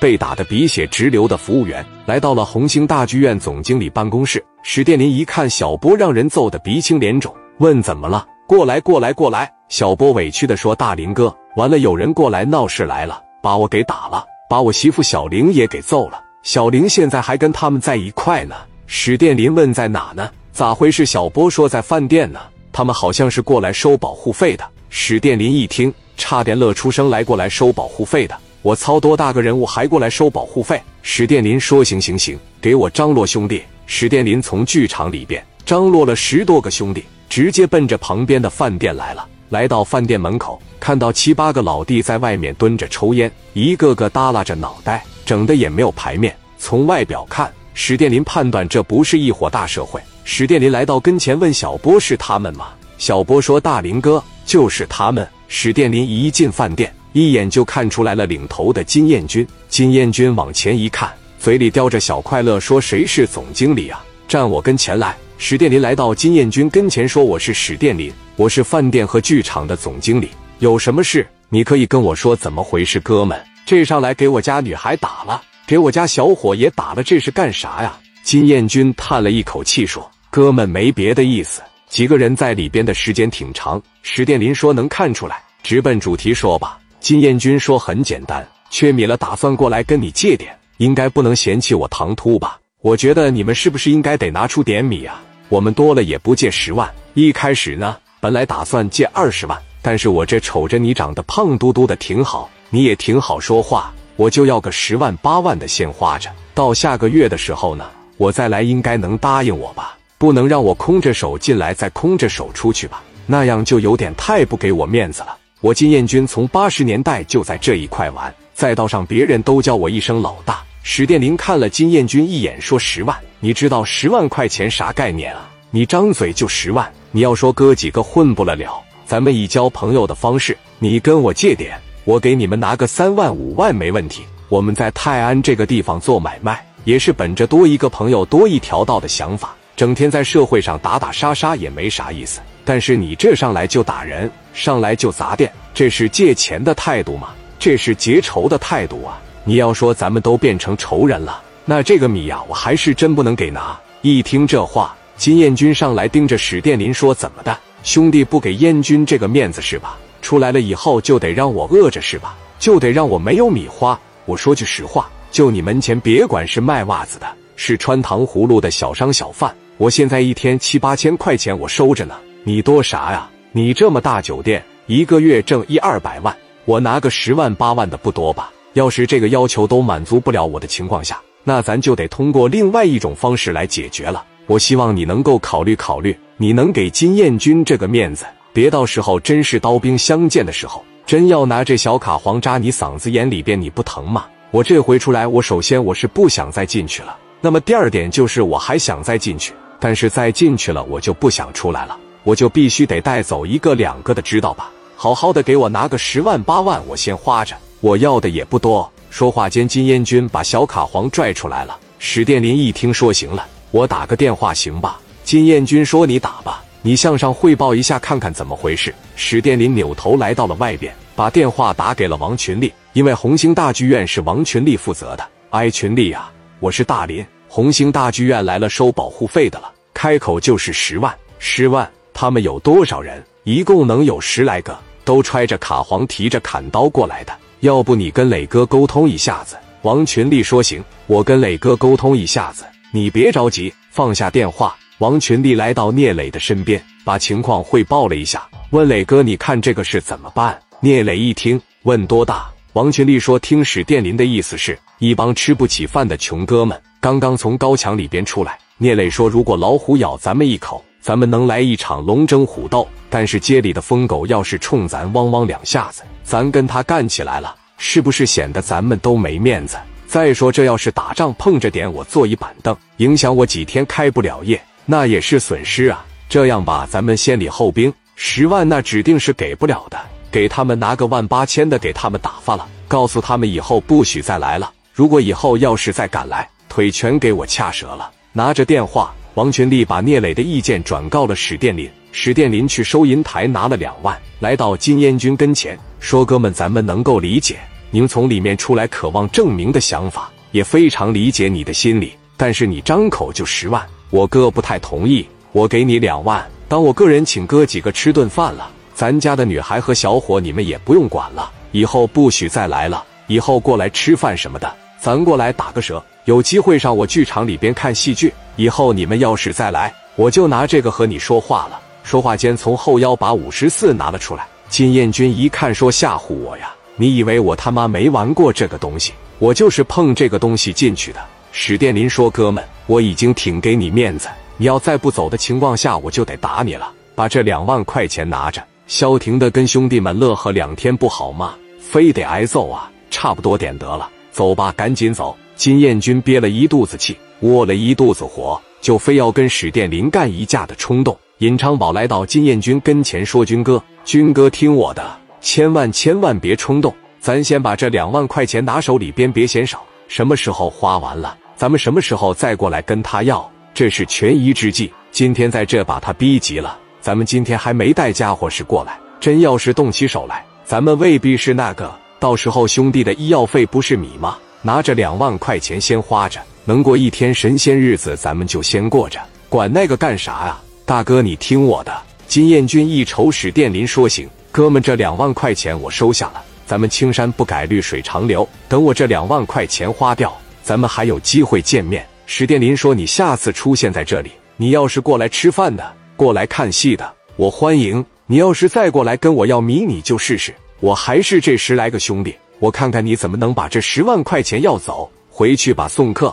被打得鼻血直流的服务员来到了红星大剧院总经理办公室。史殿林一看小波让人揍得鼻青脸肿，问怎么了？过来，过来，过来！小波委屈的说：“大林哥，完了，有人过来闹事来了，把我给打了，把我媳妇小玲也给揍了。小玲现在还跟他们在一块呢。”史殿林问：“在哪呢？咋回事？”小波说：“在饭店呢，他们好像是过来收保护费的。”史殿林一听，差点乐出声来。过来收保护费的，我操，多大个人物还过来收保护费？史殿林说：“行行行，给我张罗兄弟。”史殿林从剧场里边张罗了十多个兄弟，直接奔着旁边的饭店来了。来到饭店门口，看到七八个老弟在外面蹲着抽烟，一个个耷拉着脑袋，整的也没有排面。从外表看，史殿林判断这不是一伙大社会。史殿林来到跟前问小波：“是他们吗？”小波说：“大林哥。”就是他们。史殿林一进饭店，一眼就看出来了领头的金燕军。金燕军往前一看，嘴里叼着小快乐，说：“谁是总经理啊？站我跟前来。”史殿林来到金燕军跟前，说：“我是史殿林，我是饭店和剧场的总经理。有什么事，你可以跟我说。怎么回事，哥们？这上来给我家女孩打了，给我家小伙也打了，这是干啥呀？”金燕军叹了一口气，说：“哥们，没别的意思。”几个人在里边的时间挺长，史殿林说能看出来，直奔主题说吧。金燕军说很简单，缺米了，打算过来跟你借点，应该不能嫌弃我唐突吧？我觉得你们是不是应该得拿出点米啊？我们多了也不借十万，一开始呢，本来打算借二十万，但是我这瞅着你长得胖嘟嘟的挺好，你也挺好说话，我就要个十万八万的先花着，到下个月的时候呢，我再来，应该能答应我吧？不能让我空着手进来，再空着手出去吧，那样就有点太不给我面子了。我金燕军从八十年代就在这一块玩，赛道上别人都叫我一声老大。史殿林看了金燕军一眼，说：“十万，你知道十万块钱啥概念啊？你张嘴就十万，你要说哥几个混不了了，咱们以交朋友的方式，你跟我借点，我给你们拿个三万五万没问题。我们在泰安这个地方做买卖，也是本着多一个朋友多一条道的想法。”整天在社会上打打杀杀也没啥意思，但是你这上来就打人，上来就砸店，这是借钱的态度吗？这是结仇的态度啊！你要说咱们都变成仇人了，那这个米呀，我还是真不能给拿。一听这话，金燕军上来盯着史殿林说：“怎么的，兄弟不给燕军这个面子是吧？出来了以后就得让我饿着是吧？就得让我没有米花。我说句实话，就你门前，别管是卖袜子的，是穿糖葫芦的小商小贩。”我现在一天七八千块钱我收着呢，你多啥呀？你这么大酒店，一个月挣一二百万，我拿个十万八万的不多吧？要是这个要求都满足不了我的情况下，那咱就得通过另外一种方式来解决了。我希望你能够考虑考虑，你能给金燕军这个面子，别到时候真是刀兵相见的时候，真要拿这小卡簧扎你嗓子眼里边，你不疼吗？我这回出来，我首先我是不想再进去了，那么第二点就是我还想再进去。但是再进去了，我就不想出来了，我就必须得带走一个两个的，知道吧？好好的给我拿个十万八万，我先花着，我要的也不多。说话间，金燕军把小卡簧拽出来了。史殿林一听说行了，我打个电话行吧？金燕军说：“你打吧，你向上汇报一下，看看怎么回事。”史殿林扭头来到了外边，把电话打给了王群力，因为红星大剧院是王群力负责的。哎，群力啊，我是大林。红星大剧院来了，收保护费的了。开口就是十万，十万。他们有多少人？一共能有十来个，都揣着卡簧，提着砍刀过来的。要不你跟磊哥沟通一下子？王群力说行，我跟磊哥沟通一下子。你别着急，放下电话。王群力来到聂磊的身边，把情况汇报了一下，问磊哥：“你看这个事怎么办？”聂磊一听，问多大？王群力说：“听史殿林的意思是，一帮吃不起饭的穷哥们。”刚刚从高墙里边出来，聂磊说：“如果老虎咬咱们一口，咱们能来一场龙争虎斗。但是街里的疯狗要是冲咱汪汪两下子，咱跟他干起来了，是不是显得咱们都没面子？再说这要是打仗碰着点我坐一板凳，影响我几天开不了业，那也是损失啊。这样吧，咱们先礼后兵，十万那指定是给不了的，给他们拿个万八千的给他们打发了，告诉他们以后不许再来了。如果以后要是再敢来，”腿全给我掐折了！拿着电话，王群力把聂磊的意见转告了史殿林。史殿林去收银台拿了两万，来到金燕军跟前说：“哥们，咱们能够理解，您从里面出来渴望证明的想法，也非常理解你的心理。但是你张口就十万，我哥不太同意。我给你两万，当我个人请哥几个吃顿饭了。咱家的女孩和小伙你们也不用管了，以后不许再来了。以后过来吃饭什么的，咱过来打个折。有机会上我剧场里边看戏剧，以后你们要是再来，我就拿这个和你说话了。说话间，从后腰把五十四拿了出来。金燕军一看，说吓唬我呀？你以为我他妈没玩过这个东西？我就是碰这个东西进去的。史殿林说：“哥们，我已经挺给你面子，你要再不走的情况下，我就得打你了。把这两万块钱拿着。”萧婷的跟兄弟们乐呵两天不好吗？非得挨揍啊？差不多点得了，走吧，赶紧走。金燕军憋了一肚子气，窝了一肚子火，就非要跟史殿林干一架的冲动。尹昌宝来到金燕军跟前说：“军哥，军哥，听我的，千万千万别冲动，咱先把这两万块钱拿手里边，别嫌少。什么时候花完了，咱们什么时候再过来跟他要，这是权宜之计。今天在这把他逼急了，咱们今天还没带家伙事过来，真要是动起手来，咱们未必是那个。到时候兄弟的医药费不是米吗？拿着两万块钱先花着，能过一天神仙日子，咱们就先过着，管那个干啥呀？”大哥，你听我的。金燕军一瞅史殿林，说：“行，哥们，这两万块钱我收下了。咱们青山不改，绿水长流。等我这两万块钱花掉，咱们还有机会见面。”史殿林说：“你下次出现在这里，你要是过来吃饭的，过来看戏的，我欢迎。你要是再过来跟我要米，你就试试，我还是这十来个兄弟，我看看你怎么能把这十万块钱要走。回去吧，送客。”